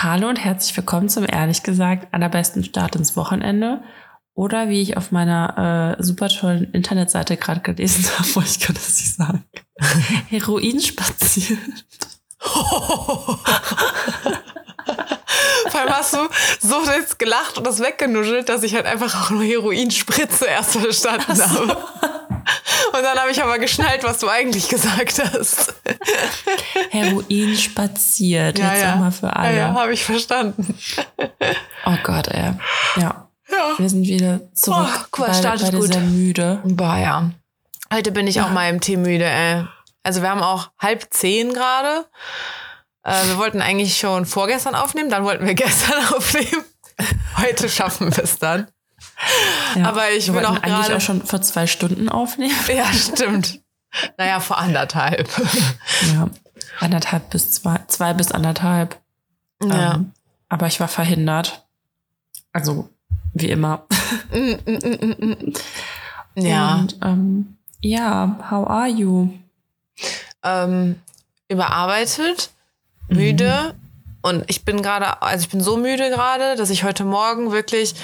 Hallo und herzlich willkommen zum ehrlich gesagt allerbesten Start ins Wochenende. Oder wie ich auf meiner äh, super tollen Internetseite gerade gelesen habe, wo ich kann das nicht sagen. Heroin spaziert. Vor allem hast du so jetzt gelacht und das weggenuschelt, dass ich halt einfach auch nur Heroinspritze erst verstanden so. habe. Und dann habe ich aber geschnallt, was du eigentlich gesagt hast. Heroin spaziert. Ja, jetzt ja. mal für alle. Ja, ja habe ich verstanden. Oh Gott, ey. Ja. ja. Wir sind wieder zurück. Oh, cool, beide, beide gut. sehr müde. Boah, ja. Heute bin ich auch mal im Tee müde, ey. Also wir haben auch halb zehn gerade. Äh, wir wollten eigentlich schon vorgestern aufnehmen, dann wollten wir gestern aufnehmen. Heute schaffen wir es dann. Ja, Aber ich will auch eigentlich auch schon vor zwei Stunden aufnehmen. Ja, stimmt. naja, vor anderthalb. ja, anderthalb bis zwei, zwei bis anderthalb. Ja. Ähm, aber ich war verhindert. Also, wie immer. Mm, mm, mm, ja. Und, ähm, ja, how are you? Ähm, überarbeitet, müde. Mhm. Und ich bin gerade, also ich bin so müde gerade, dass ich heute Morgen wirklich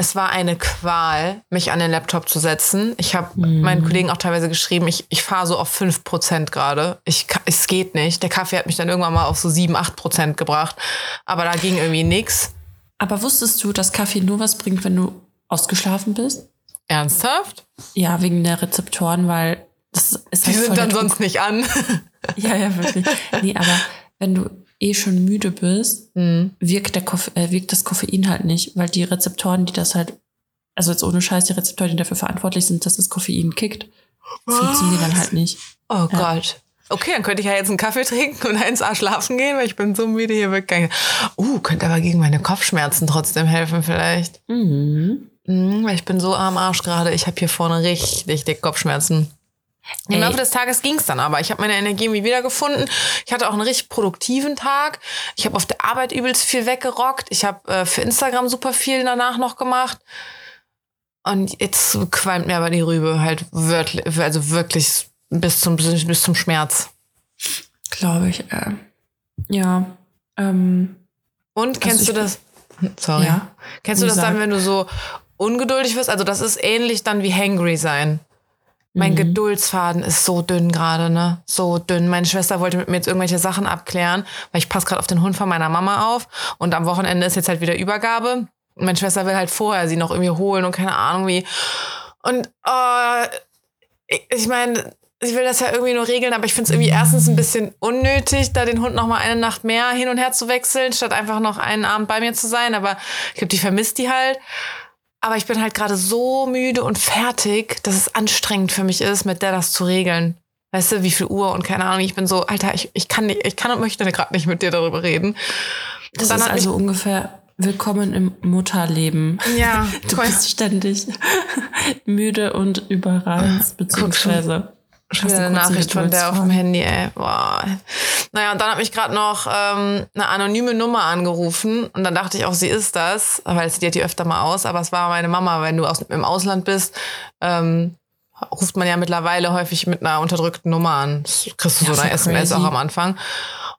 es war eine Qual, mich an den Laptop zu setzen. Ich habe mm. meinen Kollegen auch teilweise geschrieben, ich, ich fahre so auf 5% gerade. Ich, es geht nicht. Der Kaffee hat mich dann irgendwann mal auf so 7, 8% gebracht. Aber da ging irgendwie nichts. Aber wusstest du, dass Kaffee nur was bringt, wenn du ausgeschlafen bist? Ernsthaft? Ja, wegen der Rezeptoren, weil das ist Die halt sind dann sonst nicht an. ja, ja, wirklich. Nee, aber wenn du eh schon müde bist, mhm. wirkt, der Koff äh, wirkt das Koffein halt nicht, weil die Rezeptoren, die das halt, also jetzt ohne Scheiß, die Rezeptoren, die dafür verantwortlich sind, dass das Koffein kickt, Was? funktionieren dann halt nicht. Oh ja. Gott. Okay, dann könnte ich ja jetzt einen Kaffee trinken und eins A schlafen gehen, weil ich bin so müde hier weggegangen. Uh, könnte aber gegen meine Kopfschmerzen trotzdem helfen vielleicht. Mhm. Mhm, weil ich bin so am Arsch gerade. Ich habe hier vorne richtig dick Kopfschmerzen. Im Laufe des Tages ging es dann aber. Ich habe meine Energie irgendwie wiedergefunden. Ich hatte auch einen richtig produktiven Tag. Ich habe auf der Arbeit übelst viel weggerockt. Ich habe äh, für Instagram super viel danach noch gemacht. Und jetzt qualmt mir aber die Rübe halt wirklich, also wirklich bis zum, bis zum Schmerz. Glaube ich. Äh, ja. Ähm, Und kennst also du das? Sorry. Ja, kennst du das dann, wenn du so ungeduldig wirst? Also das ist ähnlich dann wie hangry sein. Mein mhm. Geduldsfaden ist so dünn gerade, ne? So dünn. Meine Schwester wollte mit mir jetzt irgendwelche Sachen abklären, weil ich passe gerade auf den Hund von meiner Mama auf. Und am Wochenende ist jetzt halt wieder Übergabe. Und meine Schwester will halt vorher sie noch irgendwie holen und keine Ahnung wie. Und äh, ich, meine, ich will das ja irgendwie nur regeln, aber ich finde es irgendwie erstens ein bisschen unnötig, da den Hund noch mal eine Nacht mehr hin und her zu wechseln, statt einfach noch einen Abend bei mir zu sein. Aber ich glaube, die vermisst die halt. Aber ich bin halt gerade so müde und fertig, dass es anstrengend für mich ist, mit der das zu regeln. Weißt du, wie viel Uhr und keine Ahnung. Ich bin so, Alter, ich, ich kann nicht, ich kann und möchte gerade nicht mit dir darüber reden. Das ist also ungefähr willkommen im Mutterleben. Ja, du bist ständig müde und überreizt, beziehungsweise Schon eine Nachricht von der auf dem Handy, ey. Boah. Naja, und dann hat mich gerade noch ähm, eine anonyme Nummer angerufen und dann dachte ich auch, sie ist das, weil sie hat die öfter mal aus, aber es war meine Mama, wenn du aus, im Ausland bist, ähm, ruft man ja mittlerweile häufig mit einer unterdrückten Nummer an. Das kriegst du ja, so eine SMS auch am Anfang.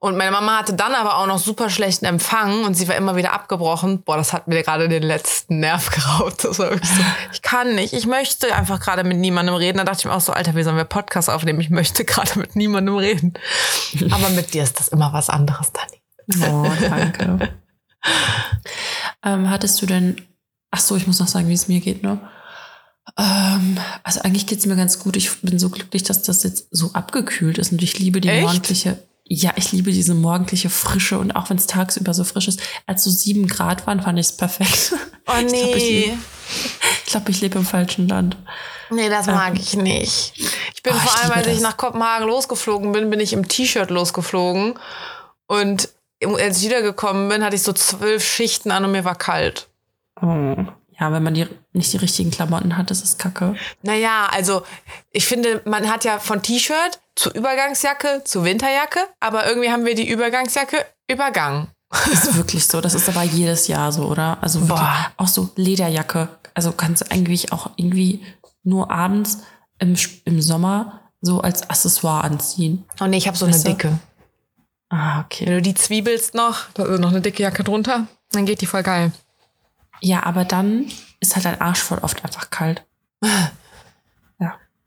Und meine Mama hatte dann aber auch noch super schlechten Empfang und sie war immer wieder abgebrochen. Boah, das hat mir gerade den letzten Nerv geraubt. Das war so, ich kann nicht, ich möchte einfach gerade mit niemandem reden. Da dachte ich mir auch so, Alter, wie sollen wir Podcast aufnehmen? Ich möchte gerade mit niemandem reden. Aber mit dir ist das immer was anderes, Dani. Oh, danke. ähm, hattest du denn, ach so, ich muss noch sagen, wie es mir geht, ne? Ähm, also eigentlich geht's mir ganz gut. Ich bin so glücklich, dass das jetzt so abgekühlt ist und ich liebe die Echt? morgendliche ja, ich liebe diese morgendliche Frische und auch wenn es tagsüber so frisch ist. Als so sieben Grad waren, fand ich es perfekt. Oh nee. Ich glaube, ich, ich, lebe im falschen Land. Nee, das mag ähm, ich nicht. Ich bin oh, vor allem, als ich nach Kopenhagen losgeflogen bin, bin ich im T-Shirt losgeflogen. Und als ich wiedergekommen bin, hatte ich so zwölf Schichten an und mir war kalt. Oh. Ja, wenn man die, nicht die richtigen Klamotten hat, das ist kacke. Naja, also ich finde, man hat ja von T-Shirt zu Übergangsjacke zu Winterjacke, aber irgendwie haben wir die Übergangsjacke übergangen. Ist wirklich so. Das ist aber jedes Jahr so, oder? Also wirklich, auch so Lederjacke. Also kannst du eigentlich auch irgendwie nur abends im, im Sommer so als Accessoire anziehen. Oh nee, ich habe so eine dicke. Ah, okay. Wenn du die zwiebelst noch, da ist noch eine dicke Jacke drunter, dann geht die voll geil. Ja, aber dann ist halt dein Arsch voll oft einfach kalt.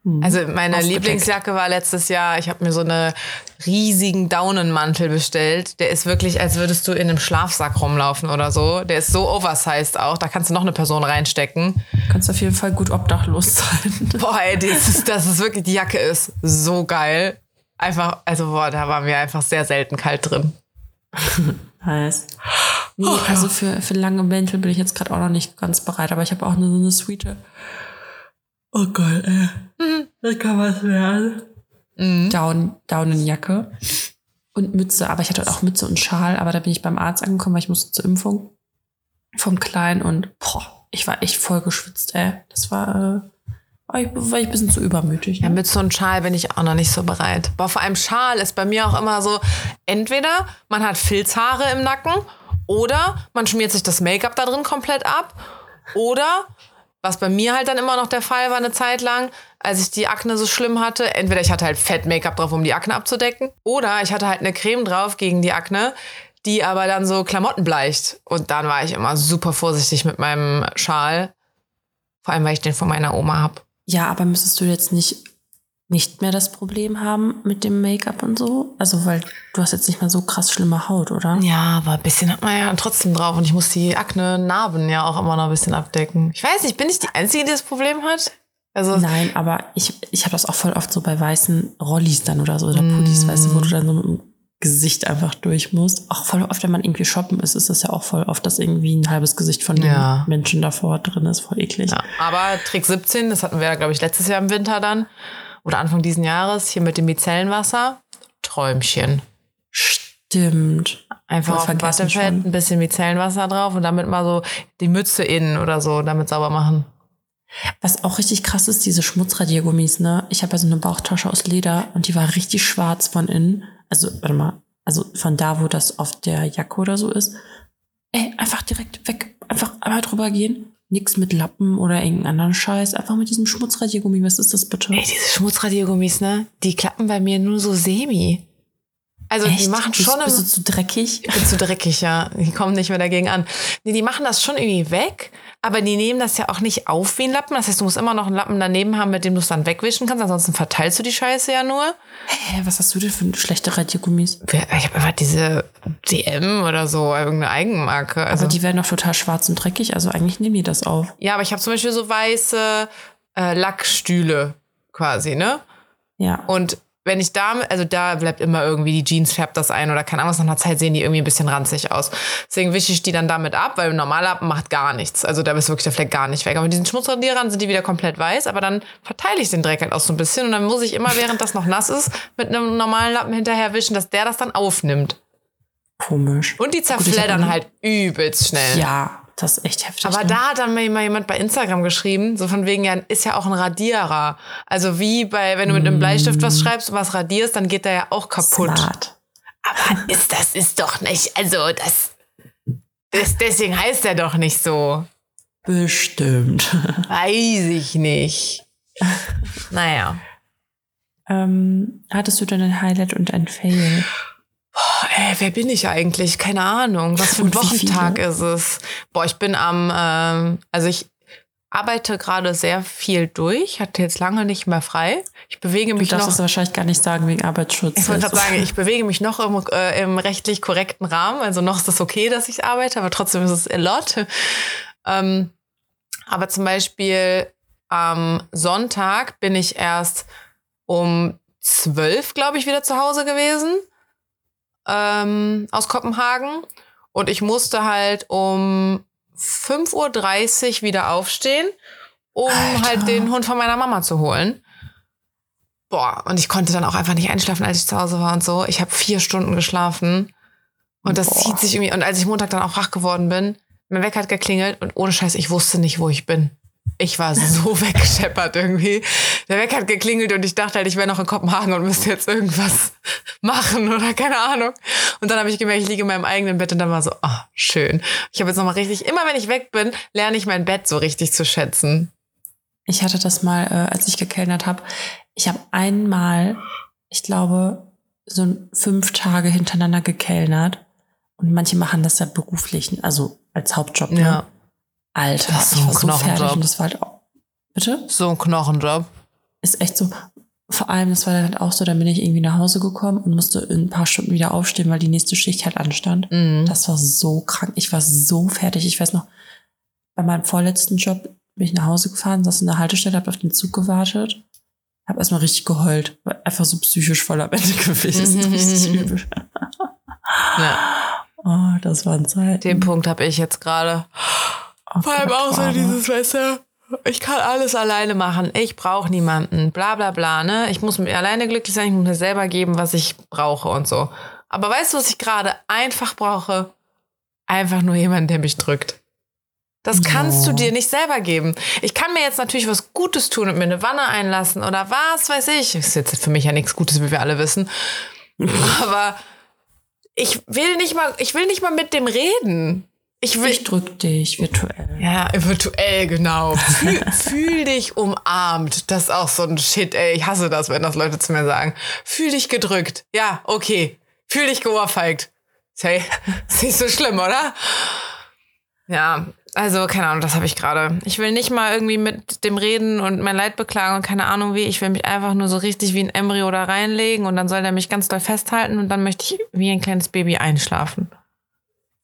ja. Hm. Also meine. Lieblingsjacke war letztes Jahr, ich habe mir so einen riesigen Daunenmantel bestellt. Der ist wirklich, als würdest du in einem Schlafsack rumlaufen oder so. Der ist so oversized auch, da kannst du noch eine Person reinstecken. Kannst auf jeden Fall gut obdachlos sein. Boah, ey, das ist, das ist wirklich, die Jacke ist so geil. Einfach, also boah, da war mir einfach sehr selten kalt drin. nice. Nee, also für, für lange Mäntel bin ich jetzt gerade auch noch nicht ganz bereit, aber ich habe auch nur so eine Suite. Oh Gott, ey. Mhm. Das kann was werden. Mhm. Down, Daunenjacke und Mütze, aber ich hatte auch Mütze und Schal, aber da bin ich beim Arzt angekommen, weil ich musste zur Impfung vom Kleinen und boah, ich war echt voll geschwitzt, ey. Das war, äh, war ich ein bisschen zu übermütig. Ne? Ja, Mütze und Schal bin ich auch noch nicht so bereit. Boah, vor allem Schal ist bei mir auch immer so, entweder man hat Filzhaare im Nacken oder man schmiert sich das Make-up da drin komplett ab. Oder, was bei mir halt dann immer noch der Fall war eine Zeit lang, als ich die Akne so schlimm hatte, entweder ich hatte halt Fett-Make-up drauf, um die Akne abzudecken, oder ich hatte halt eine Creme drauf gegen die Akne, die aber dann so Klamotten bleicht. Und dann war ich immer super vorsichtig mit meinem Schal. Vor allem, weil ich den von meiner Oma hab. Ja, aber müsstest du jetzt nicht nicht mehr das Problem haben mit dem Make-up und so? Also, weil du hast jetzt nicht mehr so krass schlimme Haut, oder? Ja, aber ein bisschen hat man ja trotzdem drauf und ich muss die Akne-Narben ja auch immer noch ein bisschen abdecken. Ich weiß nicht, bin ich die Einzige, die das Problem hat? Also Nein, aber ich, ich habe das auch voll oft so bei weißen Rollis dann oder so oder Pullis, mm. weißt du, wo du dann so mit dem Gesicht einfach durch musst. Auch voll oft, wenn man irgendwie shoppen ist, ist das ja auch voll oft, dass irgendwie ein halbes Gesicht von ja. dem Menschen davor drin ist. Voll eklig. Ja, aber Trick 17, das hatten wir ja, glaube ich, letztes Jahr im Winter dann oder Anfang diesen Jahres hier mit dem Micellenwasser. Träumchen. Stimmt. Einfach auf dem Wattefett ein bisschen Micellenwasser drauf und damit mal so die Mütze innen oder so damit sauber machen. Was auch richtig krass ist, diese Schmutzradiergummis, ne? Ich habe ja so eine Bauchtasche aus Leder und die war richtig schwarz von innen. Also, warte mal, also von da, wo das auf der Jacke oder so ist. Ey, einfach direkt weg. Einfach einmal drüber gehen. Nix mit Lappen oder irgendeinen anderen Scheiß. Einfach mit diesem Schmutzradiergummi. Was ist das bitte? Ey, diese Schmutzradiergummis, ne? Die klappen bei mir nur so semi. Also Echt? die machen schon. Bist, bist du zu dreckig? Bin zu dreckig, ja. Die kommen nicht mehr dagegen an. Nee, die machen das schon irgendwie weg, aber die nehmen das ja auch nicht auf wie ein Lappen. Das heißt, du musst immer noch einen Lappen daneben haben, mit dem du es dann wegwischen kannst. Ansonsten verteilst du die Scheiße ja nur. Hä, was hast du denn für schlechte Radiergummis? Ich habe einfach diese DM oder so, irgendeine Eigenmarke. Also aber die werden doch total schwarz und dreckig. Also eigentlich nehmen die das auf. Ja, aber ich habe zum Beispiel so weiße äh, Lackstühle quasi, ne? Ja. Und wenn ich da, also da bleibt immer irgendwie die Jeans färbt das ein oder keine Ahnung, nach einer Zeit sehen die irgendwie ein bisschen ranzig aus. Deswegen wische ich die dann damit ab, weil ein normaler macht gar nichts. Also da ist wirklich der Fleck gar nicht weg. Aber mit diesen Schmutzradierern sind die wieder komplett weiß, aber dann verteile ich den Dreck halt auch so ein bisschen und dann muss ich immer, während das noch nass ist, mit einem normalen Lappen hinterher wischen, dass der das dann aufnimmt. Komisch. Und die zerfleddern halt übelst schnell. Ja, das ist echt heftig. Aber ne? da hat dann mal jemand bei Instagram geschrieben, so von wegen, ja, ist ja auch ein Radierer. Also wie bei, wenn du mit einem Bleistift was mm. schreibst und was radierst, dann geht der ja auch kaputt. Smart. Aber ist das ist doch nicht, also das, das deswegen heißt er doch nicht so. Bestimmt. Weiß ich nicht. Naja. Ähm, hattest du denn ein Highlight und ein Fail? Ey, wer bin ich eigentlich? Keine Ahnung. Was für ein Wochentag ist es? Boah, ich bin am, ähm, also ich arbeite gerade sehr viel durch, hatte jetzt lange nicht mehr frei. Ich bewege mich du darfst noch. es wahrscheinlich gar nicht sagen wegen Arbeitsschutz. Ich wollte gerade sagen, ich bewege mich noch im, äh, im rechtlich korrekten Rahmen. Also noch ist es okay, dass ich arbeite, aber trotzdem ist es a lot. Ähm, aber zum Beispiel am Sonntag bin ich erst um zwölf, glaube ich, wieder zu Hause gewesen ähm, aus Kopenhagen. Und ich musste halt um 5.30 Uhr wieder aufstehen, um Alter. halt den Hund von meiner Mama zu holen. Boah, und ich konnte dann auch einfach nicht einschlafen, als ich zu Hause war und so. Ich habe vier Stunden geschlafen. Und das Boah. zieht sich irgendwie. Und als ich Montag dann auch wach geworden bin, mein Wecker hat geklingelt und ohne Scheiß, ich wusste nicht, wo ich bin. Ich war so weggescheppert irgendwie. Der Wecker hat geklingelt und ich dachte halt, ich wäre noch in Kopenhagen und müsste jetzt irgendwas machen oder keine Ahnung. Und dann habe ich gemerkt, ich liege in meinem eigenen Bett und dann war so, oh, schön. Ich habe jetzt nochmal richtig, immer wenn ich weg bin, lerne ich mein Bett so richtig zu schätzen. Ich hatte das mal, äh, als ich gekellnert habe. Ich habe einmal, ich glaube, so fünf Tage hintereinander gekellnert. Und manche machen das ja beruflich, also als Hauptjob. Ne? Ja. Alter, das ist so ein Knochenjob. So das war halt auch, bitte? So ein Knochenjob. Ist echt so. Vor allem, das war dann halt auch so, dann bin ich irgendwie nach Hause gekommen und musste in ein paar Stunden wieder aufstehen, weil die nächste Schicht halt anstand. Mhm. Das war so krank. Ich war so fertig. Ich weiß noch, bei meinem vorletzten Job bin ich nach Hause gefahren, saß in der Haltestelle, habe auf den Zug gewartet, habe erstmal richtig geheult, war einfach so psychisch voll am Ende gewesen. Mhm. Richtig übel. ja. Oh, das war ein Zeit. Den Punkt habe ich jetzt gerade. Oh, Vor allem auch so dieses, weißt du, ich kann alles alleine machen. Ich brauche niemanden. Bla bla bla. Ne? Ich muss mir alleine glücklich sein. Ich muss mir selber geben, was ich brauche und so. Aber weißt du, was ich gerade einfach brauche? Einfach nur jemanden, der mich drückt. Das kannst du dir nicht selber geben. Ich kann mir jetzt natürlich was Gutes tun und mir eine Wanne einlassen oder was weiß ich. Ist jetzt für mich ja nichts Gutes, wie wir alle wissen. Aber ich will nicht mal, ich will nicht mal mit dem reden. Ich, will, ich drück dich virtuell. Ja, virtuell, genau. Fühl, fühl dich umarmt. Das ist auch so ein Shit, ey. Ich hasse das, wenn das Leute zu mir sagen. Fühl dich gedrückt. Ja, okay. Fühl dich geohrfeigt. Hey, ist nicht so schlimm, oder? Ja, also keine Ahnung, das habe ich gerade. Ich will nicht mal irgendwie mit dem reden und mein Leid beklagen und keine Ahnung wie. Ich will mich einfach nur so richtig wie ein Embryo da reinlegen und dann soll der mich ganz doll festhalten und dann möchte ich wie ein kleines Baby einschlafen.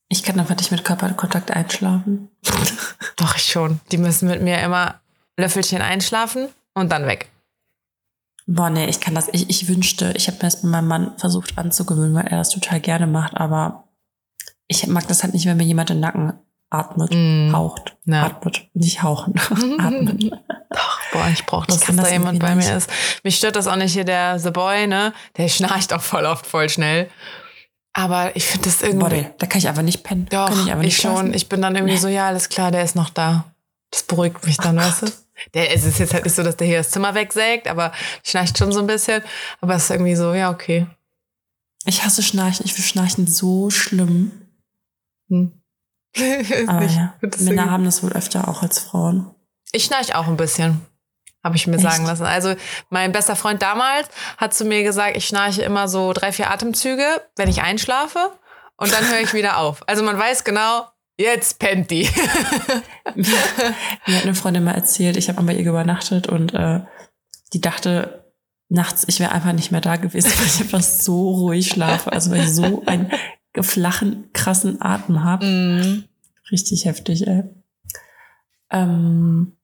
Ich kann einfach nicht mit Körperkontakt einschlafen. Doch, ich schon. Die müssen mit mir immer Löffelchen einschlafen und dann weg. Boah, nee, ich kann das. Ich, ich wünschte, ich habe mir das mit meinem Mann versucht anzugewöhnen, weil er das total gerne macht, aber ich mag das halt nicht, wenn mir jemand den Nacken atmet, mm. haucht, ja. atmet, nicht hauchen, atmet. Doch, boah, ich brauche das, dass da jemand bei mir ist. Mich stört das auch nicht hier, der The Boy, ne? Der schnarcht auch voll oft voll schnell. Aber ich finde das irgendwie. Boah, da kann ich einfach nicht pennen. Doch, ich, ich schon. Ich bin dann irgendwie nee. so, ja, alles klar, der ist noch da. Das beruhigt mich dann, oh weißt du? Der, es ist jetzt halt nicht so, dass der hier das Zimmer wegsägt, aber schnarcht schon so ein bisschen. Aber es ist irgendwie so, ja, okay. Ich hasse Schnarchen. Ich finde Schnarchen so schlimm. Hm. aber ja, Männer haben das wohl öfter auch als Frauen. Ich schnarche auch ein bisschen. Habe ich mir Echt? sagen lassen. Also mein bester Freund damals hat zu mir gesagt, ich schnarche immer so drei, vier Atemzüge, wenn ich einschlafe. Und dann höre ich wieder auf. Also man weiß genau, jetzt pennt die. Mir hat eine Freundin mal erzählt, ich habe mal bei ihr übernachtet und äh, die dachte nachts, ich wäre einfach nicht mehr da gewesen, weil ich einfach so ruhig schlafe. Also weil ich so einen flachen, krassen Atem habe. Mm. Richtig heftig, ey. Ähm,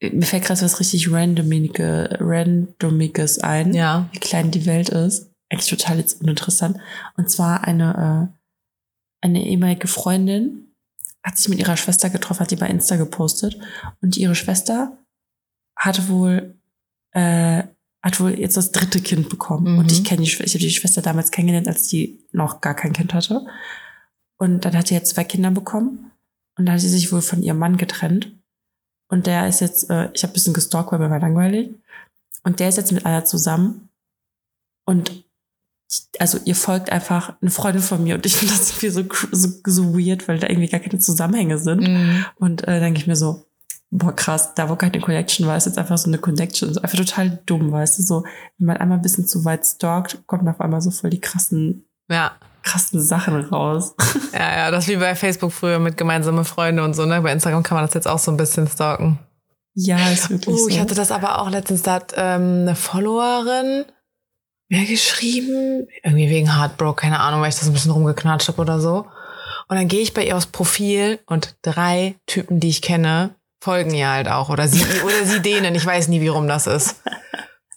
mir fällt gerade was richtig Randomige, Randomiges ein, ja. wie klein die Welt ist. Eigentlich total jetzt uninteressant. Und zwar eine, äh, eine ehemalige Freundin hat sich mit ihrer Schwester getroffen, hat die bei Insta gepostet. Und ihre Schwester hatte wohl, äh, hat wohl jetzt das dritte Kind bekommen. Mhm. Und ich kenne die, ich habe die Schwester damals kennengelernt, als die noch gar kein Kind hatte. Und dann hat sie jetzt zwei Kinder bekommen. Und dann hat sie sich wohl von ihrem Mann getrennt. Und der ist jetzt, äh, ich habe ein bisschen gestalkt, weil mir war langweilig. Und der ist jetzt mit einer zusammen. Und also ihr folgt einfach eine Freundin von mir und ich finde das irgendwie so, so, so weird, weil da irgendwie gar keine Zusammenhänge sind. Mm. Und äh, denke ich mir so, boah krass, da wo keine Connection war, ist jetzt einfach so eine Connection. So einfach total dumm, weißt du, so, wenn man einmal ein bisschen zu weit stalkt, kommen auf einmal so voll die krassen ja krassen Sachen raus. Ja, ja, das wie bei Facebook früher mit gemeinsame Freunde und so, ne? Bei Instagram kann man das jetzt auch so ein bisschen stalken. Ja, ist wirklich uh, so. Ich hatte das aber auch letztens, da hat ähm, eine Followerin mir geschrieben, irgendwie wegen Heartbroke, keine Ahnung, weil ich das ein bisschen rumgeknatscht habe oder so. Und dann gehe ich bei ihr aufs Profil und drei Typen, die ich kenne, folgen ihr halt auch. Oder sie, oder sie denen. Ich weiß nie, wie rum das ist.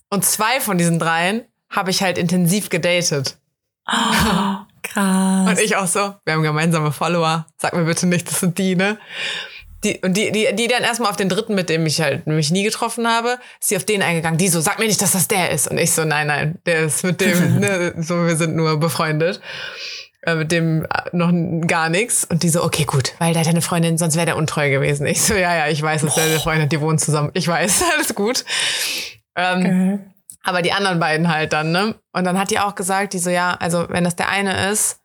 Und zwei von diesen dreien habe ich halt intensiv gedatet. Oh, Krass. Und ich auch so, wir haben gemeinsame Follower. Sag mir bitte nicht, das sind die, ne? Die, und die, die, die dann erstmal auf den dritten, mit dem ich halt mich nie getroffen habe, ist sie auf den eingegangen. Die so, sag mir nicht, dass das der ist. Und ich so, nein, nein, der ist mit dem, ne, so, wir sind nur befreundet. Äh, mit dem äh, noch gar nichts. Und die so, okay, gut, weil der hat eine Freundin, sonst wäre der untreu gewesen. Ich so, ja, ja, ich weiß, dass der eine Freundin hat, die wohnen zusammen. Ich weiß, alles gut. Ähm, okay. Aber die anderen beiden halt dann, ne? Und dann hat die auch gesagt, die so, ja, also wenn das der eine ist,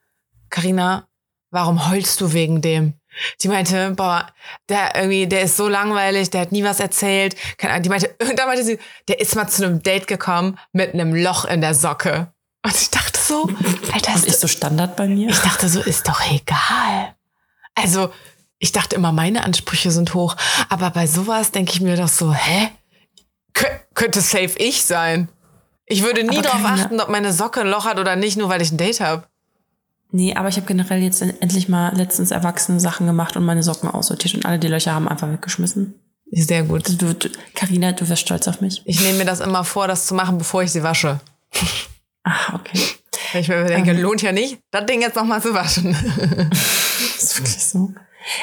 Karina, warum heulst du wegen dem? Die meinte, boah, der irgendwie, der ist so langweilig, der hat nie was erzählt. Die meinte, irgendwann meinte sie, der ist mal zu einem Date gekommen mit einem Loch in der Socke. Und ich dachte so, Alter, ist, ist so Standard bei mir? Ich dachte so, ist doch egal. Also, ich dachte immer, meine Ansprüche sind hoch. Aber bei sowas denke ich mir doch so, hä? Kö könnte safe ich sein. Ich würde nie darauf achten, ob meine Socke ein Loch hat oder nicht, nur weil ich ein Date habe. Nee, aber ich habe generell jetzt endlich mal letztens erwachsene Sachen gemacht und meine Socken aussortiert und alle die Löcher haben einfach weggeschmissen. Sehr gut. Du, Carina, du wirst stolz auf mich. Ich nehme mir das immer vor, das zu machen, bevor ich sie wasche. Ach, okay. Ich mir denke, ähm, lohnt ja nicht, das Ding jetzt nochmal zu waschen. das ist wirklich so.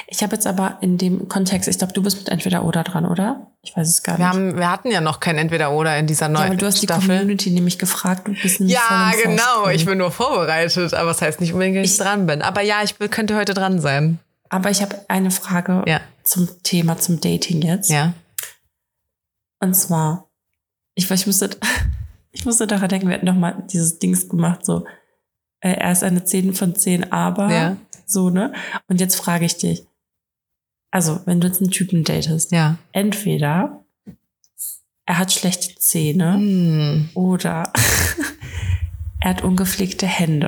Ich habe jetzt aber in dem Kontext, ich glaube, du bist mit entweder oder dran, oder? Ich weiß es gar wir nicht. Haben, wir hatten ja noch kein entweder oder in dieser neuen Staffel. Ja, du hast die Community nämlich gefragt und bist Ja, genau. Ich bin nur vorbereitet, aber das heißt nicht unbedingt, dass ich, dran bin. Aber ja, ich könnte heute dran sein. Aber ich habe eine Frage ja. zum Thema, zum Dating jetzt. Ja. Und zwar, ich, ich musste, ich musste daran denken, wir hatten noch mal dieses Dings gemacht, so, äh, er ist eine 10 von 10, aber. Ja so, ne? Und jetzt frage ich dich, also, wenn du jetzt einen Typen datest, ja. entweder er hat schlechte Zähne mm. oder er hat ungepflegte Hände.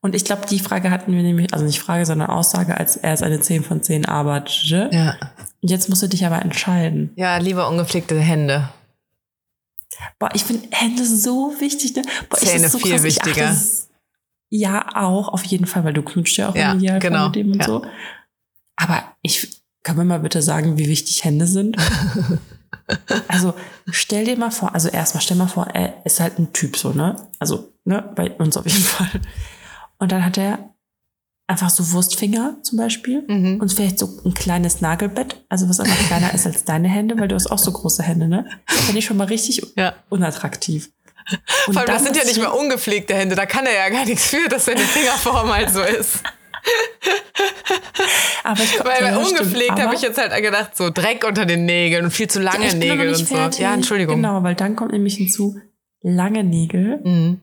Und ich glaube, die Frage hatten wir nämlich, also nicht Frage, sondern Aussage, als er ist eine 10 von 10 arbeitete. Ja. Und jetzt musst du dich aber entscheiden. Ja, lieber ungepflegte Hände. Boah, ich finde Hände so wichtig. Ne? Boah, Zähne so viel krass. wichtiger. Achte, ja, auch, auf jeden Fall, weil du knutscht ja auch ja, im genau. mit dem und ja. so. Aber ich kann mir mal bitte sagen, wie wichtig Hände sind. also stell dir mal vor, also erstmal stell mal vor, er ist halt ein Typ so, ne? Also, ne, bei uns auf jeden Fall. Und dann hat er einfach so Wurstfinger zum Beispiel mhm. und vielleicht so ein kleines Nagelbett, also was einfach kleiner ist als deine Hände, weil du hast auch so große Hände, ne? Finde ich schon mal richtig ja. unattraktiv. Und Vor allem, das sind ja nicht mehr ungepflegte Hände, da kann er ja gar nichts für, dass seine Fingerform halt so ist. aber ich Weil bei ungepflegt habe ich jetzt halt gedacht, so Dreck unter den Nägeln und viel zu lange Nägel und so. Ja, Entschuldigung. Genau, weil dann kommt nämlich hinzu, lange Nägel. Mhm.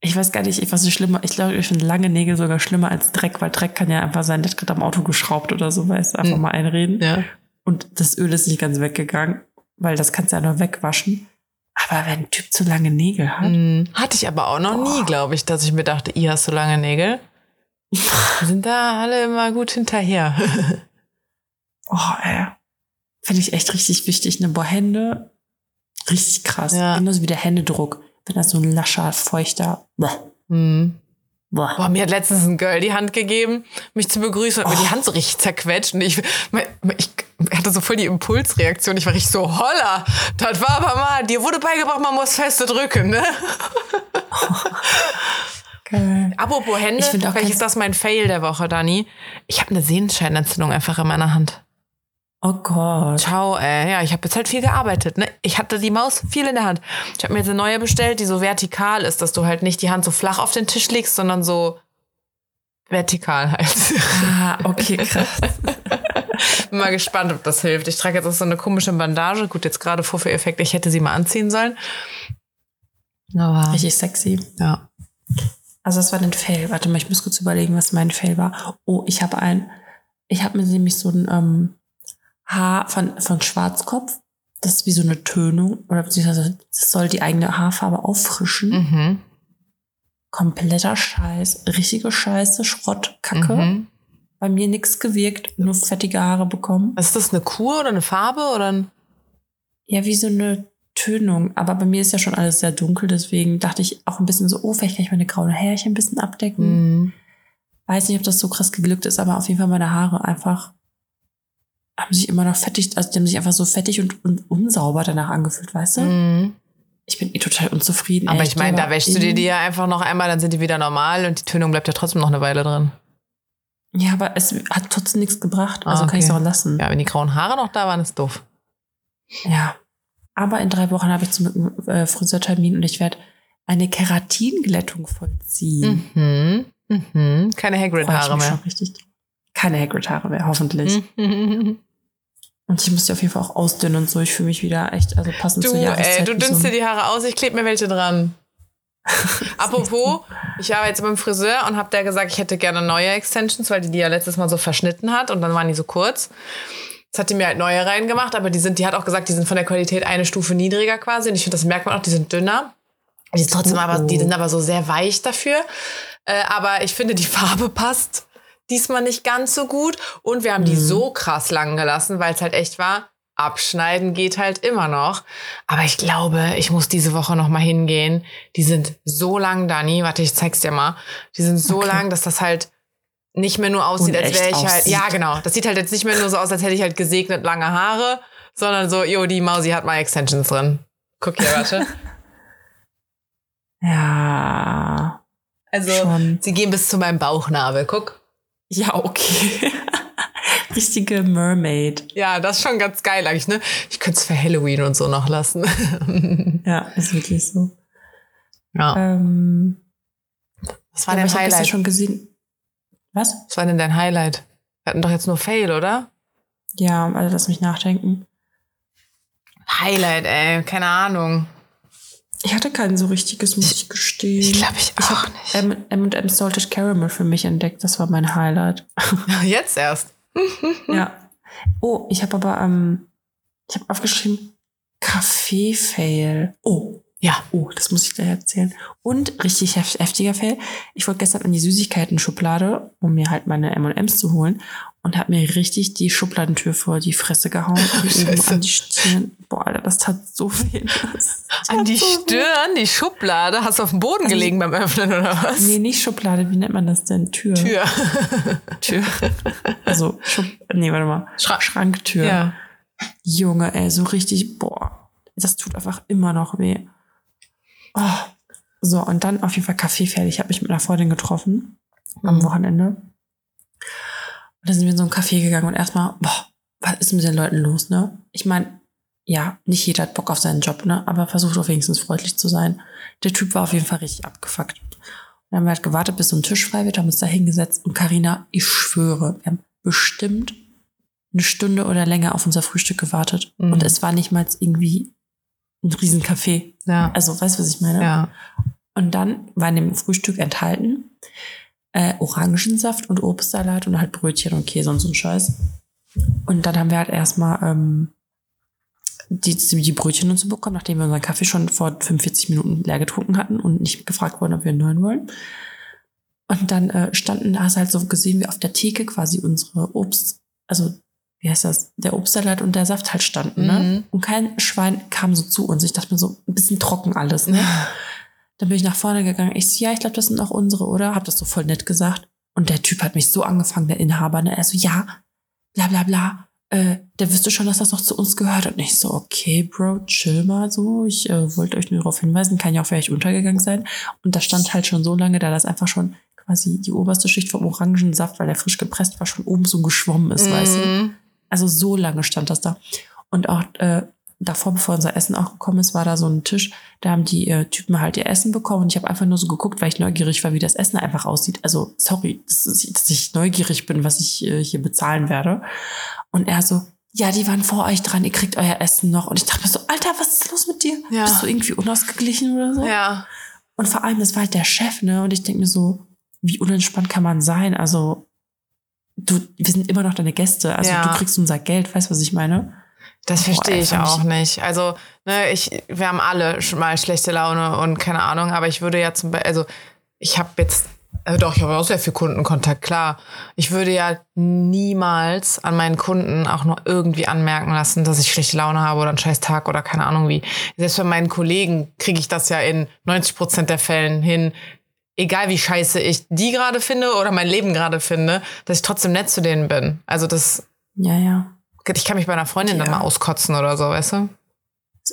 Ich weiß gar nicht, was ist schlimmer. Ich glaube, ich finde lange Nägel sogar schlimmer als Dreck, weil Dreck kann ja einfach sein, der hat gerade am Auto geschraubt oder so, weißt du, einfach mhm. mal einreden. Ja. Und das Öl ist nicht ganz weggegangen, weil das kannst du ja nur wegwaschen. Aber wenn ein Typ zu lange Nägel hat. Mm, hatte ich aber auch noch Boah. nie, glaube ich, dass ich mir dachte, ihr hast so lange Nägel. sind da alle immer gut hinterher. oh, ey. Finde ich echt richtig wichtig. Ne? Boah, Hände, richtig krass. Ja. Genauso wie der Händedruck. Wenn das so ein lascher, feuchter. Boah. Mm. Boah. Boah, mir hat letztens ein Girl die Hand gegeben, mich zu begrüßen und oh. mir die Hand so richtig zerquetscht. Und ich, ich hatte so voll die Impulsreaktion. Ich war richtig so, holla, das war aber mal, dir wurde beigebracht, man muss feste drücken, ne? Geil. Apropos Hände, vielleicht ist das mein Fail der Woche, Dani. Ich habe eine Sehenscheinentzündung einfach in meiner Hand. Oh Gott. Ciao, ey. Ja, ich habe jetzt halt viel gearbeitet. Ne? Ich hatte die Maus viel in der Hand. Ich habe mir jetzt eine neue bestellt, die so vertikal ist, dass du halt nicht die Hand so flach auf den Tisch legst, sondern so vertikal halt. Ah, okay, krass. Bin mal gespannt, ob das hilft. Ich trage jetzt auch so eine komische Bandage. Gut, jetzt gerade Vorführeffekt, ich hätte sie mal anziehen sollen. Aber Richtig sexy. Ja. Also das war ein Fail. Warte mal, ich muss kurz überlegen, was mein Fail war. Oh, ich habe ein, ich habe mir nämlich so ein ähm, Haar von, von Schwarzkopf. Das ist wie so eine Tönung oder beziehungsweise das soll die eigene Haarfarbe auffrischen. Mhm. Kompletter Scheiß, richtige Scheiße, Schrott, Kacke. Mhm. Bei mir nichts gewirkt, nur fettige Haare bekommen. Ist das eine Kur oder eine Farbe oder ein Ja, wie so eine Tönung. Aber bei mir ist ja schon alles sehr dunkel, deswegen dachte ich auch ein bisschen so, oh, vielleicht kann ich meine grauen Härchen ein bisschen abdecken. Mhm. Weiß nicht, ob das so krass geglückt ist, aber auf jeden Fall meine Haare einfach haben sich immer noch fettig, also die haben sich einfach so fettig und, und unsauber danach angefühlt, weißt du? Mhm. Ich bin eh total unzufrieden. Aber echt, ich meine, da wäschst du dir die ja einfach noch einmal, dann sind die wieder normal und die Tönung bleibt ja trotzdem noch eine Weile drin. Ja, aber es hat trotzdem nichts gebracht, also ah, okay. kann ich es auch lassen. Ja, wenn die grauen Haare noch da waren, ist doof. Ja. Aber in drei Wochen habe ich zum äh, Friseurtermin und ich werde eine Keratinglättung vollziehen. Mhm. Mhm. Keine Hagrid-Haare mehr. Richtig. Keine Hagrid-Haare mehr, hoffentlich. Und ich muss die auf jeden Fall auch ausdünnen und so. Ich fühle mich wieder echt, also passend du, zur Jahreszeit. Ey, du dünnst dir die Haare aus, ich klebe mir welche dran. Apropos, ich war jetzt beim Friseur und habe der gesagt, ich hätte gerne neue Extensions, weil die die ja letztes Mal so verschnitten hat und dann waren die so kurz. Jetzt hat die mir halt neue reingemacht, aber die sind, die hat auch gesagt, die sind von der Qualität eine Stufe niedriger quasi. Und ich finde, das merkt man auch, die sind dünner. Die sind trotzdem oh. aber, die sind aber so sehr weich dafür. Äh, aber ich finde, die Farbe passt diesmal nicht ganz so gut. Und wir haben mhm. die so krass lang gelassen, weil es halt echt war. Abschneiden geht halt immer noch. Aber ich glaube, ich muss diese Woche noch mal hingehen. Die sind so lang, Dani. Warte, ich zeig's dir mal. Die sind so okay. lang, dass das halt nicht mehr nur aussieht, als wäre ich halt. aussieht. halt. Ja, genau. Das sieht halt jetzt nicht mehr nur so aus, als hätte ich halt gesegnet lange Haare, sondern so, jo, die Mausi hat mal Extensions drin. Guck hier, warte. ja. Also, schon. sie gehen bis zu meinem Bauchnabel. Guck. Ja, okay. Richtige Mermaid. Ja, das ist schon ganz geil eigentlich, ne? Ich könnte es für Halloween und so noch lassen. ja, ist wirklich so. Ja. Ähm, Was war ja, dein Highlight? Hast du schon gesehen? Was? Was war denn dein Highlight? Wir hatten doch jetzt nur Fail, oder? Ja, also lass mich nachdenken. Highlight, ey, keine Ahnung. Ich hatte kein so richtiges, muss ich gestehen. Ich glaube, ich, ich auch nicht. M&M Salted Caramel für mich entdeckt. Das war mein Highlight. Jetzt erst. Ja. Oh, ich habe aber, ähm, ich habe aufgeschrieben, Kaffee-Fail. Oh, ja, oh, das muss ich gleich erzählen. Und richtig heftiger Fail. Ich wollte gestern in die Süßigkeiten-Schublade, um mir halt meine M&M's zu holen und habe mir richtig die Schubladentür vor die Fresse gehauen und an die Stirn. Boah, Alter, das tat so weh. An die so Stirn, die Schublade? Hast du auf dem Boden also, gelegen beim Öffnen oder was? Nee, nicht Schublade, wie nennt man das denn? Tür. Tür. Tür. Also, Schub nee, warte mal. Schra Schranktür. Ja. Junge, ey, so richtig, boah, das tut einfach immer noch weh. Oh. So, und dann auf jeden Fall Kaffee fertig. Ich habe mich mit einer Freundin getroffen mhm. am Wochenende. Und dann sind wir in so ein Café gegangen und erstmal, boah, was ist mit den Leuten los, ne? Ich meine, ja, nicht jeder hat Bock auf seinen Job, ne? Aber versucht auch wenigstens freundlich zu sein. Der Typ war auf jeden Fall richtig abgefuckt. Dann haben wir halt gewartet, bis so ein Tisch frei wird, haben uns da hingesetzt und Karina, ich schwöre, wir haben bestimmt eine Stunde oder länger auf unser Frühstück gewartet. Mhm. Und es war nicht mal irgendwie ein Riesencafé. Ja. Also, weißt du, was ich meine? Ja. Und dann war in dem Frühstück enthalten äh, Orangensaft und Obstsalat und halt Brötchen und Käse und so ein Scheiß. Und dann haben wir halt erstmal ähm, die, die Brötchen und so bekommen, nachdem wir unseren Kaffee schon vor 45 Minuten leer getrunken hatten und nicht gefragt wurden, ob wir einen neuen wollen. Und dann äh, standen, da hast du halt so gesehen, wie auf der Theke quasi unsere Obst, also wie heißt das, der Obstsalat und der Saft halt standen, ne? Mhm. Und kein Schwein kam so zu uns. Ich dachte mir so, ein bisschen trocken alles, ne? Dann bin ich nach vorne gegangen. Ich so, ja, ich glaube, das sind auch unsere, oder? Hab das so voll nett gesagt. Und der Typ hat mich so angefangen, der Inhaber, ne? Er so, ja, bla bla bla. Äh, der wüsste schon, dass das noch zu uns gehört. Und ich so, okay, Bro, chill mal so. Ich äh, wollte euch nur darauf hinweisen, kann ja auch vielleicht untergegangen sein. Und das stand halt schon so lange da, dass einfach schon quasi die oberste Schicht vom Orangensaft, weil der frisch gepresst war, schon oben so geschwommen ist, mm. weißt du? Mhm. Also so lange stand das da. Und auch äh, davor, bevor unser Essen auch gekommen ist, war da so ein Tisch, da haben die äh, Typen halt ihr Essen bekommen und ich habe einfach nur so geguckt, weil ich neugierig war, wie das Essen einfach aussieht. Also sorry, dass, ich neugierig bin, was ich äh, hier bezahlen werde. Und er so, ja, die waren vor euch dran, ihr kriegt euer Essen noch. Und ich dachte mir so, Alter, was ist los mit dir? Ja. Bist du irgendwie unausgeglichen oder so? Ja. Und vor allem, das war halt der Chef, ne? Und ich denke mir so, wie unentspannt kann man sein? Also du, wir sind immer noch deine Gäste. Also ja. du kriegst unser Geld, weißt du, was ich meine? Das verstehe ich auch nicht. Also, ne, ich, wir haben alle schon mal schlechte Laune und keine Ahnung, aber ich würde ja zum Beispiel, also ich habe jetzt, äh, doch, ich habe auch sehr viel Kundenkontakt, klar. Ich würde ja niemals an meinen Kunden auch nur irgendwie anmerken lassen, dass ich schlechte Laune habe oder einen scheiß Tag oder keine Ahnung wie. Selbst bei meinen Kollegen kriege ich das ja in 90 Prozent der Fällen hin, egal wie scheiße ich die gerade finde oder mein Leben gerade finde, dass ich trotzdem nett zu denen bin. Also das. Ja, ja. Ich kann mich bei einer Freundin ja. dann mal auskotzen oder so, weißt du?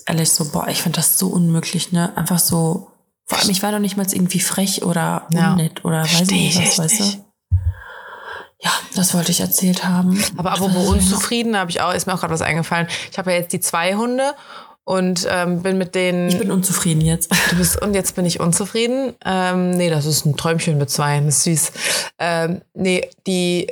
Ehrlich so, boah, ich finde das so unmöglich, ne? Einfach so. Vor allem, ich war doch nicht mal irgendwie frech oder unnett ja. oder weiß ich nicht was, weißt du? Ja, das wollte ich erzählt haben. Aber apropos unzufrieden, habe ich auch, ist mir auch gerade was eingefallen. Ich habe ja jetzt die zwei Hunde und ähm, bin mit denen. Ich bin unzufrieden jetzt. Du bist und jetzt bin ich unzufrieden. Ähm, nee, das ist ein Träumchen mit zwei, das ist süß. Ähm, nee, die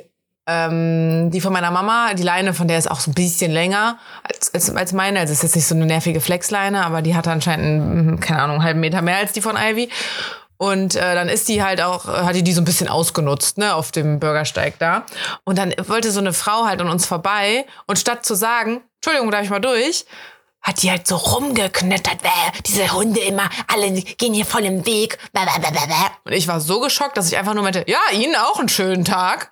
ähm, die von meiner Mama, die Leine von der ist auch so ein bisschen länger als, als, als meine. Also es ist jetzt nicht so eine nervige Flexleine, aber die hat anscheinend, keine Ahnung, einen halben Meter mehr als die von Ivy. Und äh, dann ist die halt auch, hat die die so ein bisschen ausgenutzt, ne, auf dem Bürgersteig da. Und dann wollte so eine Frau halt an uns vorbei und statt zu sagen, Entschuldigung, darf ich mal durch, hat die halt so rumgeknettert. Bäh, diese Hunde immer, alle gehen hier voll im Weg. Bäh, bäh, und ich war so geschockt, dass ich einfach nur meinte, ja, Ihnen auch einen schönen Tag.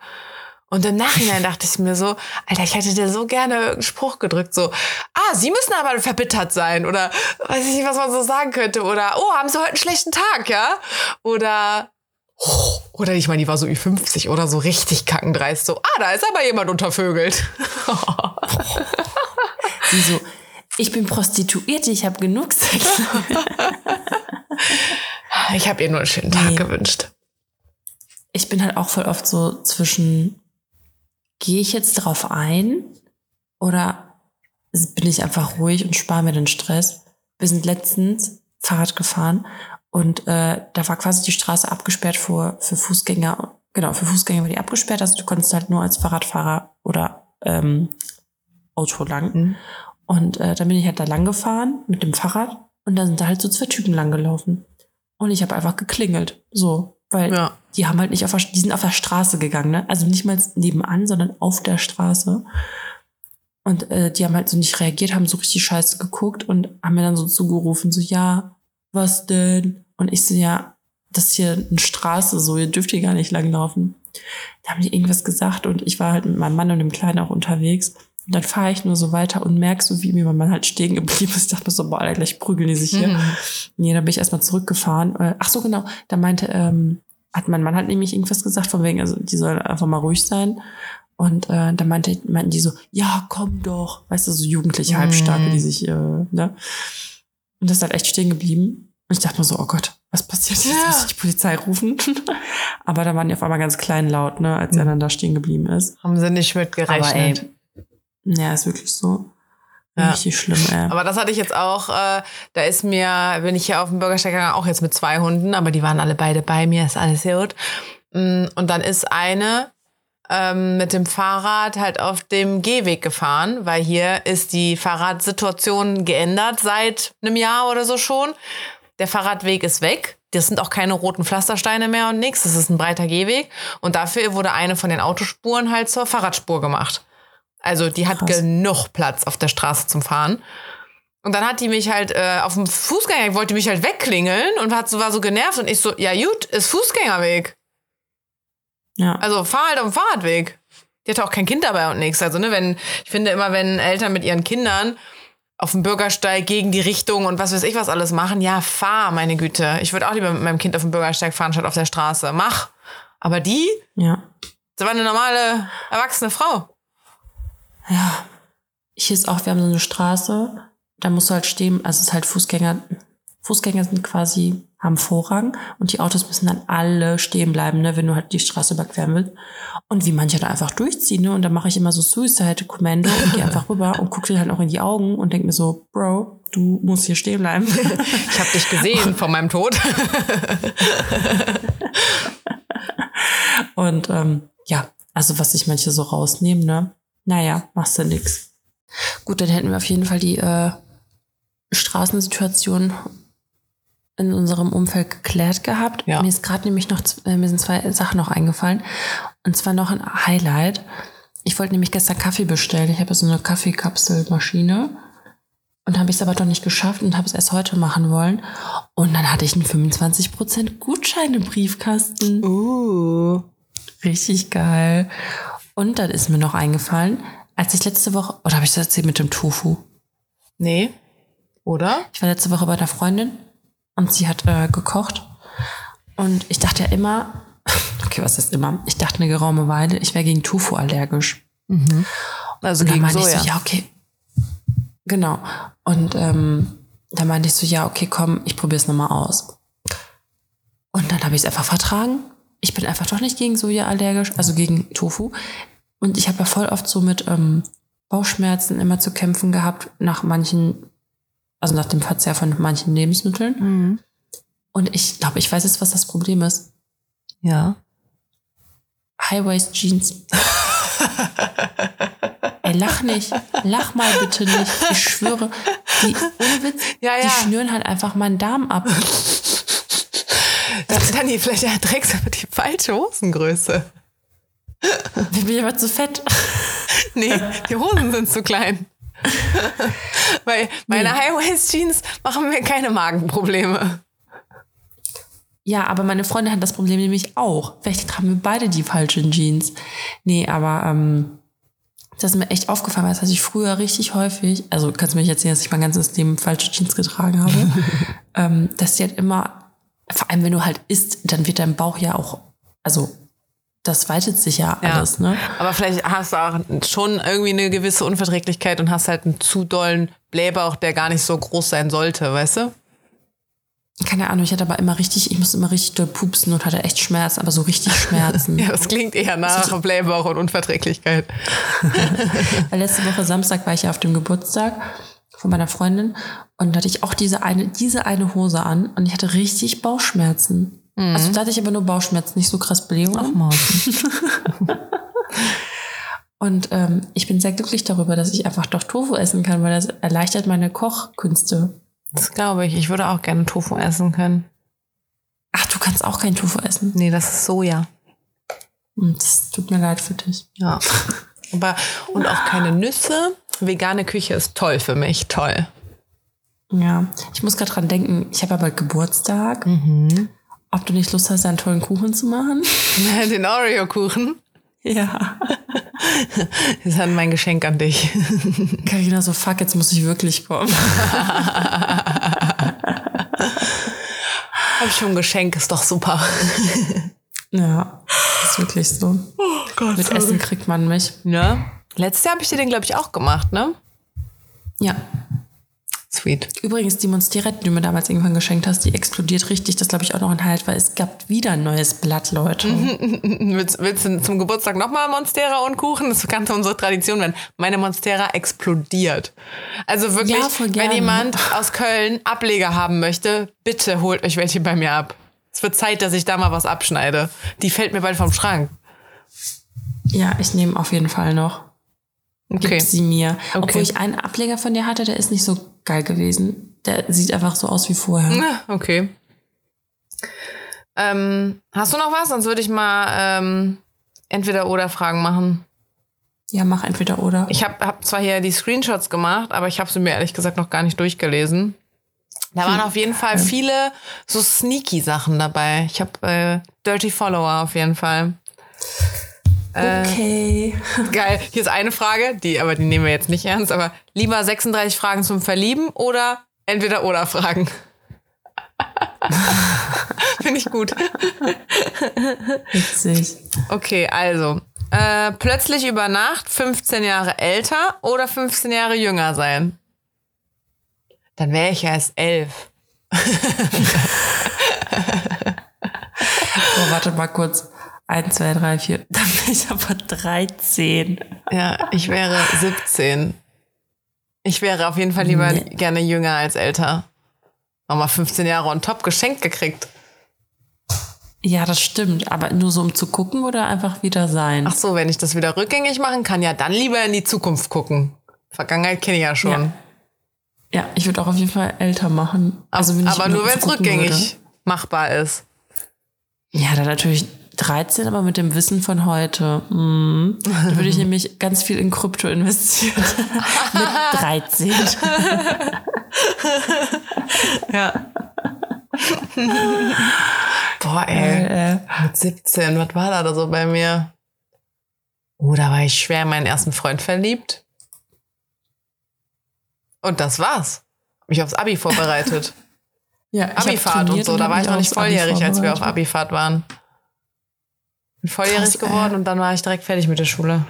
Und im Nachhinein dachte ich mir so, Alter, ich hätte dir so gerne irgendeinen Spruch gedrückt, so, ah, Sie müssen aber verbittert sein oder weiß ich nicht, was man so sagen könnte oder, oh, haben Sie heute einen schlechten Tag, ja? Oder, oh, oder ich meine, die war so Ü50 oder so richtig kackendreist, so, ah, da ist aber jemand untervögelt. Sie so, ich bin Prostituierte, ich habe genug Sex. ich habe ihr nur einen schönen Tag nee. gewünscht. Ich bin halt auch voll oft so zwischen, gehe ich jetzt drauf ein oder bin ich einfach ruhig und spare mir den Stress? Wir sind letztens Fahrrad gefahren und äh, da war quasi die Straße abgesperrt für, für Fußgänger. Genau, für Fußgänger war die abgesperrt. Also du konntest halt nur als Fahrradfahrer oder ähm, Auto lang. Mhm. Und äh, dann bin ich halt da lang gefahren mit dem Fahrrad und dann sind da halt so zwei Typen lang gelaufen. Und ich habe einfach geklingelt. So. Weil ja. die haben halt nicht auf der, die sind auf der Straße gegangen, ne? Also nicht mal nebenan, sondern auf der Straße. Und äh, die haben halt so nicht reagiert, haben so richtig scheiße geguckt und haben mir dann so zugerufen, so, ja, was denn? Und ich so, ja, das ist hier eine Straße, so, ihr dürft hier gar nicht langlaufen. Da haben die irgendwas gesagt und ich war halt mit meinem Mann und dem Kleinen auch unterwegs. Und dann fahre ich nur so weiter und merk so, wie mir mein halt stehen geblieben ist. Ich dachte mir so, boah, gleich prügeln die sich hier. Mhm. Nee, dann bin ich erstmal zurückgefahren. Äh, ach so, genau. Da meinte, ähm, hat mein Mann halt nämlich irgendwas gesagt, von wegen, also die soll einfach mal ruhig sein. Und äh, da meinte, meinten die so, ja, komm doch. Weißt du, so jugendliche Halbstarke, die mhm. sich, äh, ne? Und das ist halt echt stehen geblieben. Und ich dachte mir so, oh Gott, was passiert jetzt? Ja. Muss ich die Polizei rufen? Aber da waren die auf einmal ganz klein laut, ne, als er mhm. dann da stehen geblieben ist. Haben sie nicht mitgerechnet. Aber, ey, ja, ist wirklich so. Ja. Richtig schlimm, ey. Aber das hatte ich jetzt auch, äh, da ist mir, bin ich hier auf dem Bürgersteig gegangen, auch jetzt mit zwei Hunden, aber die waren alle beide bei mir, ist alles gut. Mm, und dann ist eine ähm, mit dem Fahrrad halt auf dem Gehweg gefahren, weil hier ist die Fahrradsituation geändert seit einem Jahr oder so schon. Der Fahrradweg ist weg. Das sind auch keine roten Pflastersteine mehr und nichts. Das ist ein breiter Gehweg. Und dafür wurde eine von den Autospuren halt zur Fahrradspur gemacht. Also die hat Krass. genug Platz auf der Straße zum Fahren. Und dann hat die mich halt äh, auf dem Fußgänger, wollte mich halt wegklingeln und hat so, war so genervt und ich so, ja gut, ist Fußgängerweg. Ja. Also fahr halt auf dem Fahrradweg. Die hatte auch kein Kind dabei und nichts. Also, ne, wenn, ich finde immer, wenn Eltern mit ihren Kindern auf dem Bürgersteig gegen die Richtung und was weiß ich was alles machen, ja, fahr, meine Güte. Ich würde auch lieber mit meinem Kind auf dem Bürgersteig fahren, statt auf der Straße. Mach. Aber die, ja. das war eine normale, erwachsene Frau. Ja. Hier ist auch, wir haben so eine Straße, da musst du halt stehen, also es ist halt Fußgänger, Fußgänger sind quasi, haben Vorrang und die Autos müssen dann alle stehen bleiben, ne, wenn du halt die Straße überqueren willst. Und wie manche da einfach durchziehen, ne? Und dann mache ich immer so Suicide Commando und gehe einfach rüber und gucke dir halt auch in die Augen und denke mir so, Bro, du musst hier stehen bleiben. ich habe dich gesehen vor meinem Tod. und ähm, ja, also was sich manche so rausnehmen, ne? Naja, machst du nix. Gut, dann hätten wir auf jeden Fall die äh, Straßensituation in unserem Umfeld geklärt gehabt. Ja. Mir ist gerade nämlich noch, äh, mir sind zwei Sachen noch eingefallen. Und zwar noch ein Highlight. Ich wollte nämlich gestern Kaffee bestellen. Ich habe so eine Kaffeekapselmaschine. Und habe ich es aber doch nicht geschafft und habe es erst heute machen wollen. Und dann hatte ich einen 25% Gutschein im Briefkasten. Uh. Richtig geil. Und dann ist mir noch eingefallen, als ich letzte Woche, oder habe ich das erzählt mit dem Tofu? Nee. Oder? Ich war letzte Woche bei einer Freundin und sie hat äh, gekocht. Und ich dachte ja immer, okay, was ist immer? Ich dachte eine geraume Weile, ich wäre gegen Tofu allergisch. Mhm. Also und dann meinte Soja. ich so, ja, okay. Genau. Und ähm, da meinte ich so, ja, okay, komm, ich probiere es nochmal aus. Und dann habe ich es einfach vertragen ich bin einfach doch nicht gegen Soja allergisch, also gegen Tofu. Und ich habe ja voll oft so mit ähm, Bauchschmerzen immer zu kämpfen gehabt nach manchen, also nach dem Verzehr von manchen Lebensmitteln. Mhm. Und ich glaube, ich weiß jetzt, was das Problem ist. Ja. High-Waist Jeans. Ey, lach nicht. Lach mal bitte nicht. Ich schwöre, die, ohne Witz, ja, ja. die schnüren halt einfach meinen Darm ab. Das, Dani, vielleicht trägst du aber die falsche Hosengröße. Ich bin aber zu fett. Nee, die Hosen sind zu klein. Weil meine nee. High-Waist-Jeans machen mir keine Magenprobleme. Ja, aber meine Freundin hat das Problem nämlich auch. Vielleicht haben wir beide die falschen Jeans. Nee, aber ähm, das ist mir echt aufgefallen, weil das hatte ich früher richtig häufig, also kannst du mir nicht erzählen, dass ich mein ganzes Leben falsche Jeans getragen habe, ähm, dass die halt immer, vor allem wenn du halt isst, dann wird dein Bauch ja auch, also das weitet sich ja, ja alles, ne? Aber vielleicht hast du auch schon irgendwie eine gewisse Unverträglichkeit und hast halt einen zu dollen Blähbauch, der gar nicht so groß sein sollte, weißt du? Keine Ahnung, ich hatte aber immer richtig, ich musste immer richtig doll pupsen und hatte echt Schmerzen, aber so richtig Schmerzen. ja, das klingt eher nach Blähbauch und Unverträglichkeit. Weil letzte Woche Samstag war ich ja auf dem Geburtstag von meiner Freundin und da hatte ich auch diese eine, diese eine Hose an und ich hatte richtig Bauchschmerzen. Mhm. Also da hatte ich aber nur Bauchschmerzen, nicht so krass Blähungen. Ach, Und ähm, ich bin sehr glücklich darüber, dass ich einfach doch Tofu essen kann, weil das erleichtert meine Kochkünste. Das glaube ich. Ich würde auch gerne Tofu essen können. Ach, du kannst auch kein Tofu essen? Nee, das ist Soja. Hm, das tut mir leid für dich. Ja. Aber, und auch keine Nüsse. Vegane Küche ist toll für mich. Toll. Ja, ich muss gerade dran denken, ich habe bald Geburtstag. Mhm. Ob du nicht Lust hast, einen tollen Kuchen zu machen? Den Oreo-Kuchen? Ja. Das ist mein Geschenk an dich. Carina, so fuck, jetzt muss ich wirklich kommen. Hab schon ein Geschenk, ist doch super. Ja, ist wirklich so. Oh Gott, Mit. Essen kriegt man mich. Ja. Letztes Jahr habe ich dir den, glaube ich, auch gemacht, ne? Ja. Sweet. Übrigens, die Monstera, die du mir damals irgendwann geschenkt hast, die explodiert richtig. Das glaube ich auch noch ein Highlight, weil es gab wieder ein neues Blatt, Leute. willst, willst, du zum Geburtstag nochmal Monstera und Kuchen? Das kann unsere Tradition werden. Meine Monstera explodiert. Also wirklich, ja, wenn jemand aus Köln Ableger haben möchte, bitte holt euch welche bei mir ab. Es wird Zeit, dass ich da mal was abschneide. Die fällt mir bald vom Schrank. Ja, ich nehme auf jeden Fall noch. Okay. Gib sie mir. Okay. Obwohl ich einen Ableger von dir hatte, der ist nicht so geil gewesen. Der sieht einfach so aus wie vorher. Okay. Ähm, hast du noch was? Sonst würde ich mal ähm, entweder oder Fragen machen. Ja, mach entweder oder. Ich habe hab zwar hier die Screenshots gemacht, aber ich habe sie mir ehrlich gesagt noch gar nicht durchgelesen. Da waren auf jeden Fall viele so sneaky Sachen dabei. Ich habe äh, Dirty Follower auf jeden Fall. Okay. Äh, geil. Hier ist eine Frage, die, aber die nehmen wir jetzt nicht ernst, aber lieber 36 Fragen zum Verlieben oder entweder oder Fragen? Finde ich gut. Witzig. Okay, also. Äh, plötzlich über Nacht 15 Jahre älter oder 15 Jahre jünger sein? Dann wäre ich ja erst elf. oh, warte mal kurz. 1, 2, 3, 4. Dann bin ich aber 13. Ja, ich wäre 17. Ich wäre auf jeden Fall lieber nee. gerne jünger als älter. Nochmal 15 Jahre on top geschenkt gekriegt. Ja, das stimmt. Aber nur so um zu gucken oder einfach wieder sein? Ach so, wenn ich das wieder rückgängig machen kann, ja, dann lieber in die Zukunft gucken. Vergangenheit kenne ich ja schon. Ja, ja ich würde auch auf jeden Fall älter machen. Also, wenn aber nur, wenn es rückgängig würde. machbar ist. Ja, dann natürlich 13, aber mit dem Wissen von heute. Mhm. Da würde ich nämlich ganz viel in Krypto investieren. mit 13. ja. Boah, ey. Äh. Mit 17, was war da so bei mir? Oh, da war ich schwer in meinen ersten Freund verliebt. Und das war's. Mich aufs Abi vorbereitet. ja, Abifahrt und so. Da war ich noch nicht volljährig, als wir auf Abifahrt waren. Bin volljährig Krass, geworden ey. und dann war ich direkt fertig mit der Schule.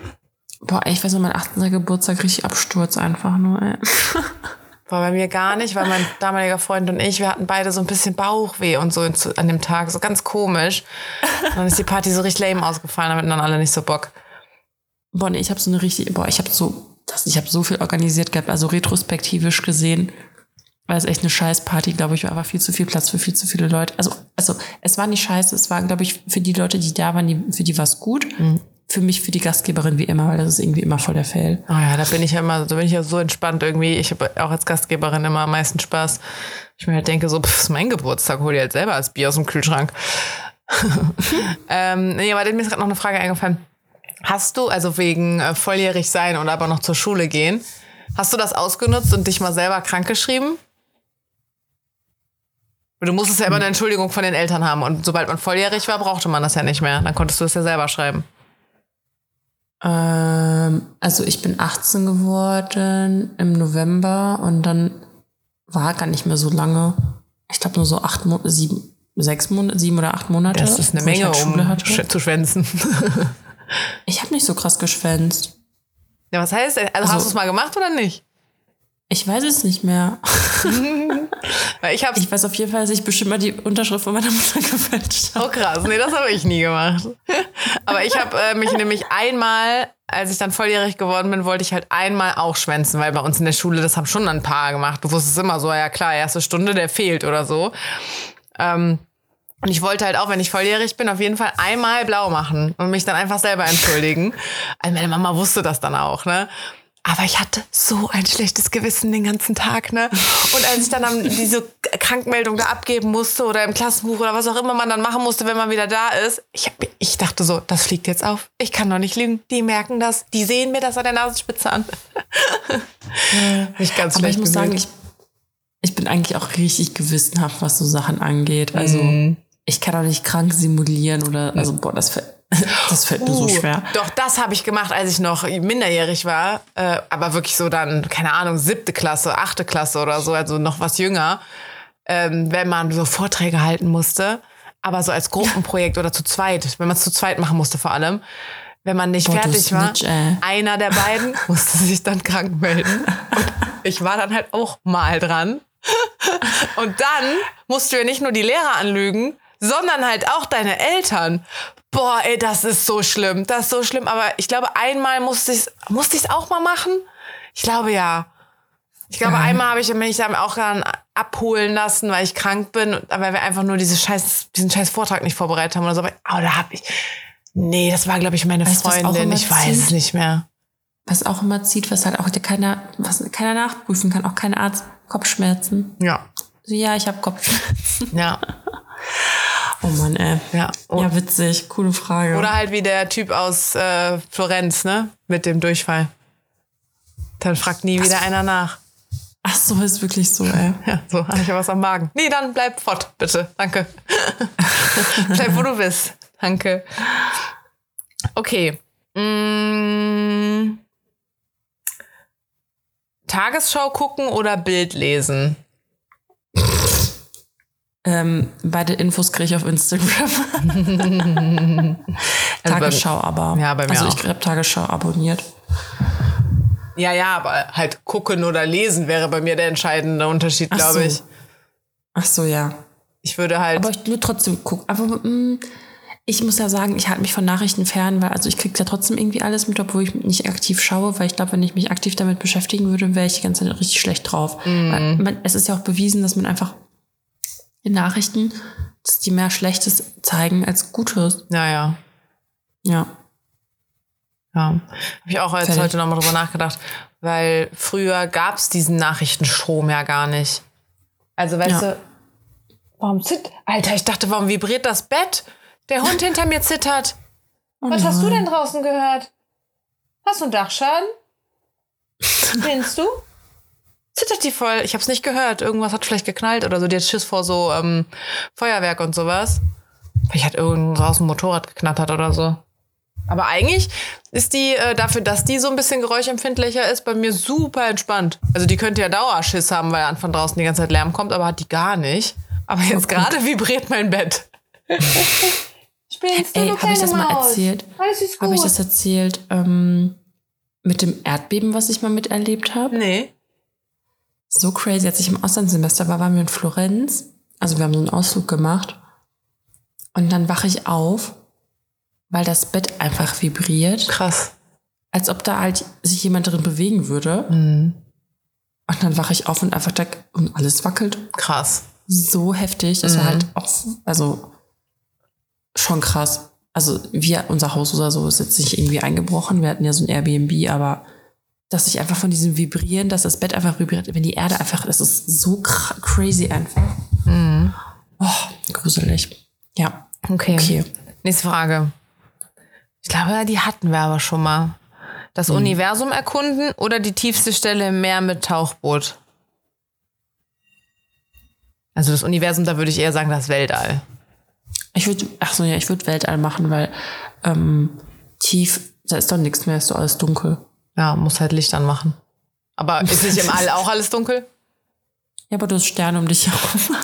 Boah, ich weiß noch, mein 18. Geburtstag richtig Absturz einfach nur, ey. War bei mir gar nicht, weil mein damaliger Freund und ich, wir hatten beide so ein bisschen Bauchweh und so an dem Tag, so ganz komisch. Und dann ist die Party so richtig lame ausgefallen, damit dann alle nicht so Bock. Boah, nee, ich habe so eine richtig, boah, ich habe so, das, ich habe so viel organisiert gehabt, also retrospektivisch gesehen war es echt eine Scheißparty, glaube ich, war aber viel zu viel Platz für viel zu viele Leute. Also, also es war nicht scheiße, es war, glaube ich, für die Leute, die da waren, die, für die war es gut. Mhm. Für mich, für die Gastgeberin wie immer, weil das ist irgendwie immer voll der Fail. Oh ja, da bin ich ja immer, da bin ich ja so entspannt irgendwie. Ich habe auch als Gastgeberin immer am meisten Spaß. Ich mir halt denke, so, pff, ist mein Geburtstag, hol dir halt selber das Bier aus dem Kühlschrank. ähm, nee, aber mir ist gerade noch eine Frage eingefallen. Hast du, also wegen äh, volljährig sein und aber noch zur Schule gehen, Hast du das ausgenutzt und dich mal selber krank geschrieben? Du musstest ja immer eine Entschuldigung von den Eltern haben. Und sobald man volljährig war, brauchte man das ja nicht mehr. Dann konntest du es ja selber schreiben. Ähm, also ich bin 18 geworden im November und dann war gar nicht mehr so lange. Ich glaube nur so acht Monate, sieben, sechs Monate, sieben oder acht Monate. Das ist eine Menge, halt um hatte. zu schwänzen. ich habe nicht so krass geschwänzt. Ja, was heißt, also, also hast du es mal gemacht oder nicht? Ich weiß es nicht mehr. Ich, hab's ich weiß auf jeden Fall, dass ich bestimmt mal die Unterschrift von meiner Mutter gefälscht habe. Oh krass, nee, das habe ich nie gemacht. Aber ich habe äh, mich nämlich einmal, als ich dann volljährig geworden bin, wollte ich halt einmal auch schwänzen, weil bei uns in der Schule, das haben schon ein paar gemacht. Du wusstest immer so, ja klar, erste Stunde, der fehlt oder so. Ähm, und ich wollte halt auch, wenn ich volljährig bin, auf jeden Fall einmal blau machen und mich dann einfach selber entschuldigen. Also meine Mama wusste das dann auch, ne? Aber ich hatte so ein schlechtes Gewissen den ganzen Tag, ne? Und als ich dann am, diese Krankmeldung da abgeben musste oder im Klassenbuch oder was auch immer man dann machen musste, wenn man wieder da ist, ich, ich dachte so, das fliegt jetzt auf. Ich kann doch nicht lügen. Die merken das. Die sehen mir das an der Nasenspitze an. ich ganz Aber ich muss sagen, ich, ich bin eigentlich auch richtig gewissenhaft, was so Sachen angeht. Also mm. ich kann auch nicht krank simulieren oder, also boah, das das fällt mir uh, so schwer. Doch, das habe ich gemacht, als ich noch minderjährig war. Äh, aber wirklich so dann, keine Ahnung, siebte Klasse, achte Klasse oder so, also noch was jünger. Ähm, wenn man so Vorträge halten musste. Aber so als Gruppenprojekt oder zu zweit, wenn man es zu zweit machen musste vor allem. Wenn man nicht Boah, fertig war, Snitch, einer der beiden musste sich dann krank melden. Und ich war dann halt auch mal dran. Und dann musst du ja nicht nur die Lehrer anlügen, sondern halt auch deine Eltern. Boah, ey, das ist so schlimm. Das ist so schlimm. Aber ich glaube, einmal musste ich es musste ich's auch mal machen. Ich glaube ja. Ich glaube, mhm. einmal habe ich mich dann auch dann abholen lassen, weil ich krank bin, weil wir einfach nur diese scheiß, diesen scheiß Vortrag nicht vorbereitet haben oder so. Aber oh, da habe ich. Nee, das war, glaube ich, meine weißt, Freundin. Ich weiß es nicht mehr. Was auch immer zieht, was halt auch keiner, was keiner nachprüfen kann, auch kein Arzt, Kopfschmerzen. Ja. So, ja, ich habe Kopfschmerzen. Ja. Oh Mann, ey. Ja, ja, witzig. Coole Frage. Oder halt wie der Typ aus äh, Florenz, ne? Mit dem Durchfall. Dann fragt nie wieder einer nach. Ach so, ist wirklich so, ey. Ja, so, habe ich ja was am Magen. Nee, dann bleib fort, bitte. Danke. bleib, wo du bist. Danke. Okay. Mmh. Tagesschau gucken oder Bild lesen? Ähm, beide Infos kriege ich auf Instagram. Tagesschau aber. Ja, bei mir also ich habe Tagesschau abonniert. Ja, ja, aber halt gucken oder lesen wäre bei mir der entscheidende Unterschied, glaube so. ich. Ach so, ja. Ich würde halt. Aber ich nur trotzdem gucken. Aber mh, mm, ich muss ja sagen, ich halte mich von Nachrichten fern, weil also ich kriege ja trotzdem irgendwie alles mit, obwohl ich nicht aktiv schaue, weil ich glaube, wenn ich mich aktiv damit beschäftigen würde, wäre ich die ganze Zeit richtig schlecht drauf. Mm. Man, es ist ja auch bewiesen, dass man einfach in Nachrichten, dass die mehr Schlechtes zeigen als Gutes. Ja, ja. Ja. Ja, habe ich auch jetzt heute nochmal drüber nachgedacht, weil früher gab es diesen Nachrichtenstrom ja gar nicht. Also weißt ja. du, warum zittert? Alter, ich dachte, warum vibriert das Bett? Der Hund hinter mir zittert. Oh Was hast du denn draußen gehört? Hast du einen Dachschaden? Spinnst du? Zittert die voll. Ich habe es nicht gehört. Irgendwas hat vielleicht geknallt oder so. Die hat Schiss vor so ähm, Feuerwerk und sowas. Vielleicht hat irgend draußen ein Motorrad geknattert oder so. Aber eigentlich ist die äh, dafür, dass die so ein bisschen geräuschempfindlicher ist, bei mir super entspannt. Also die könnte ja Dauerschiss haben, weil von draußen die ganze Zeit Lärm kommt, aber hat die gar nicht. Aber jetzt gerade vibriert mein Bett. Spielst du, Ey, habe ich das mal erzählt? Habe ich das erzählt ähm, mit dem Erdbeben, was ich mal miterlebt habe? Nee so crazy. Als ich im Auslandssemester war, waren wir in Florenz. Also wir haben so einen Ausflug gemacht. Und dann wache ich auf, weil das Bett einfach vibriert. Krass. Als ob da halt sich jemand drin bewegen würde. Mhm. Und dann wache ich auf und einfach da, und alles wackelt. Krass. So heftig. Das mhm. war halt auch, also schon krass. Also wir, unser Haus oder so ist jetzt nicht irgendwie eingebrochen. Wir hatten ja so ein Airbnb, aber dass ich einfach von diesem Vibrieren, dass das Bett einfach vibriert, wenn die Erde einfach, das ist so crazy einfach. Mhm. Oh, gruselig. Ja. Okay. okay. Nächste Frage. Ich glaube, die hatten wir aber schon mal. Das mhm. Universum erkunden oder die tiefste Stelle im Meer mit Tauchboot? Also das Universum, da würde ich eher sagen, das Weltall. Ich würde, ach so, ja, ich würde Weltall machen, weil ähm, tief, da ist doch nichts mehr, ist so alles dunkel. Ja, muss halt Licht anmachen. Aber ist nicht im All auch alles dunkel? Ja, aber du hast Sterne um dich herum.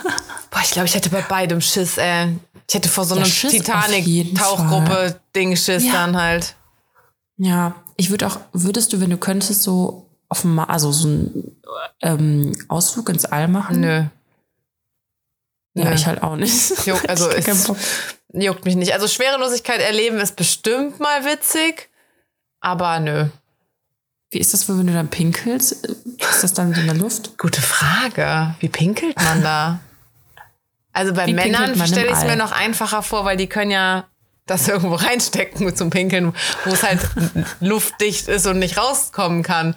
Boah, ich glaube, ich hätte bei beidem Schiss, ey. Ich hätte vor so einem Titanic-Tauchgruppe-Ding Schiss ja. dann halt. Ja, ich würde auch, würdest du, wenn du könntest, so auf dem, also so einen ähm, Ausflug ins All machen? Nö. Ja, ich halt auch nicht. Juck, also es juckt mich nicht. Also Schwerelosigkeit erleben ist bestimmt mal witzig, aber nö. Wie ist das, wenn du dann pinkelst? Ist das dann in der Luft? Gute Frage. Wie pinkelt man da? Also bei Wie Männern stelle ich es mir noch einfacher vor, weil die können ja das irgendwo reinstecken zum Pinkeln, wo es halt luftdicht ist und nicht rauskommen kann.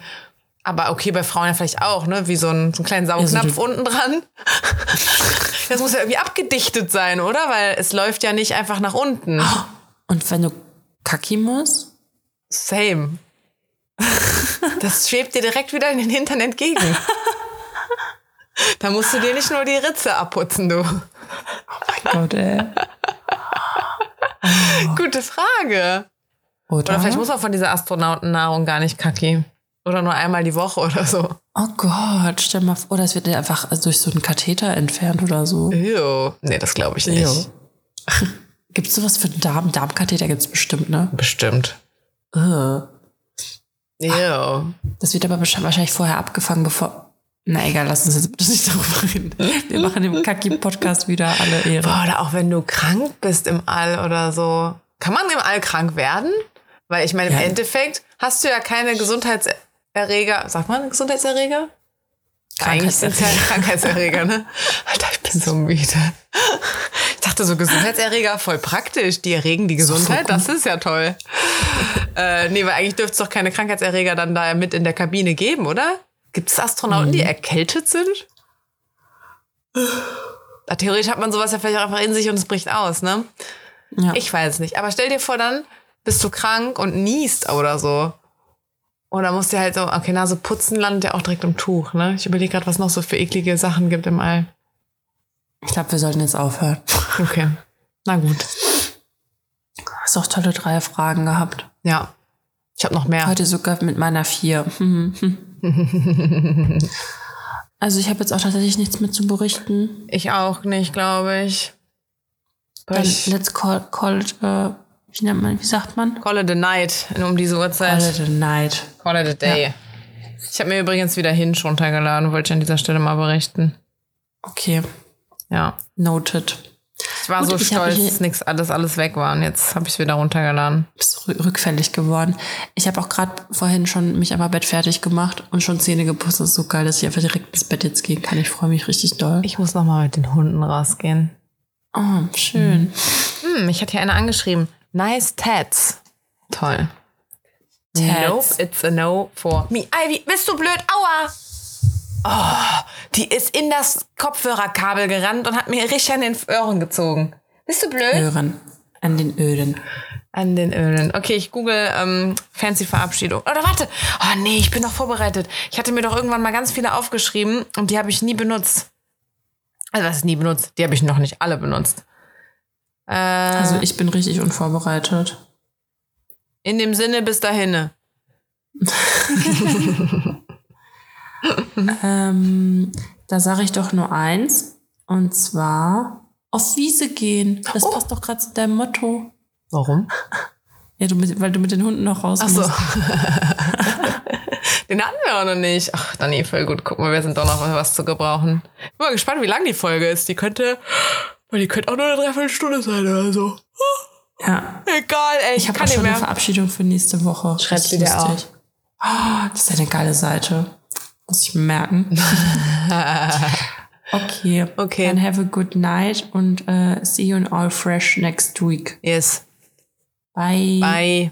Aber okay, bei Frauen ja vielleicht auch, ne? Wie so ein, so einen kleinen Saugnapf ja, so unten dran. Das muss ja irgendwie abgedichtet sein, oder? Weil es läuft ja nicht einfach nach unten. Und wenn du kacki musst? Same. Das schwebt dir direkt wieder in den Hintern entgegen. Da musst du dir nicht nur die Ritze abputzen, du. Oh mein Gott, ey. Oh. Gute Frage. Oder? oder? vielleicht muss man von dieser Astronautennahrung gar nicht kacki. Oder nur einmal die Woche oder so. Oh Gott, stell mal vor, das wird dir einfach durch so einen Katheter entfernt oder so. Ew. Nee, das glaube ich nicht. Gibt es sowas für einen Darm? Darmkatheter gibt es bestimmt, ne? Bestimmt. Uh. Ew. Das wird aber wahrscheinlich vorher abgefangen, bevor. Na egal, lass uns jetzt bitte nicht darüber reden. Wir machen dem Kaki-Podcast wieder alle Ehre. Boah, oder auch wenn du krank bist im All oder so. Kann man im All krank werden? Weil ich meine, im ja. Endeffekt hast du ja keine Gesundheitserreger. Sagt man Gesundheitserreger? Eigentlich sind es ja Krankheitserreger, ne? Alter, ich bin so müde. Ich dachte so, Gesundheitserreger, voll praktisch. Die erregen die Gesundheit, das ist ja toll. Äh, nee, weil eigentlich dürfte es doch keine Krankheitserreger dann da mit in der Kabine geben, oder? Gibt es Astronauten, mhm. die erkältet sind? Theoretisch hat man sowas ja vielleicht auch einfach in sich und es bricht aus, ne? Ja. Ich weiß es nicht. Aber stell dir vor, dann bist du krank und niest oder so. Und dann musst du halt so, okay, Nase putzen landet ja auch direkt im Tuch, ne? Ich überlege gerade, was noch so für eklige Sachen gibt im All. Ich glaube, wir sollten jetzt aufhören. Okay. Na gut. Hast auch tolle drei Fragen gehabt. Ja. Ich habe noch mehr. Heute sogar mit meiner vier. also ich habe jetzt auch tatsächlich nichts mehr zu berichten. Ich auch nicht, glaube ich. Dann let's call, call it, uh, wie nennt man, wie sagt man? Call it a night um diese Uhrzeit. Call it a night. Call it a day. Ja. Ich habe mir übrigens wieder Hinge runtergeladen, wollte ich an dieser Stelle mal berichten. Okay. Ja. Noted. Ich war Gut, so ich stolz, dass nichts alles alles weg war und jetzt habe ich es wieder runtergeladen. Bist rückfällig geworden. Ich habe auch gerade vorhin schon mich am Bett fertig gemacht und schon Zähne geputzt. Das ist so geil, dass ich einfach direkt ins Bett jetzt gehen kann. Ich freue mich richtig doll. Ich muss noch mal mit den Hunden rausgehen. Oh, schön. Hm, mich hat hier einer angeschrieben. Nice tats. Toll. Tats. Nope, it's a no for me. Ivy, bist du blöd? Aua! Oh, die ist in das Kopfhörerkabel gerannt und hat mir richtig an den Ohren gezogen. Bist du blöd? Ohren. An den Ölen. An den Ölen. Okay, ich google ähm, Fancy Verabschiedung. Oder warte. Oh nee, ich bin doch vorbereitet. Ich hatte mir doch irgendwann mal ganz viele aufgeschrieben und die habe ich nie benutzt. Also was ist nie benutzt? Die habe ich noch nicht alle benutzt. Äh, also ich bin richtig unvorbereitet. In dem Sinne, bis dahin. ähm, da sage ich doch nur eins. Und zwar auf Wiese gehen. Das oh. passt doch gerade zu deinem Motto. Warum? Ja, du mit, weil du mit den Hunden noch raus Ach so. Den hatten wir auch noch nicht. Ach, Dani, voll gut. Guck mal, wir sind doch noch was zu gebrauchen. Ich bin mal gespannt, wie lang die Folge ist. Die könnte, weil die könnte auch nur eine Dreiviertelstunde sein oder so. Ja. Egal, ey. Ich, ich habe auch schon mehr. eine Verabschiedung für nächste Woche. Schreib sie dir auf. Oh, das ist eine geile Seite. Muss ich merken. okay. Okay. Then have a good night und uh, see you in all fresh next week. Yes. Bye. Bye.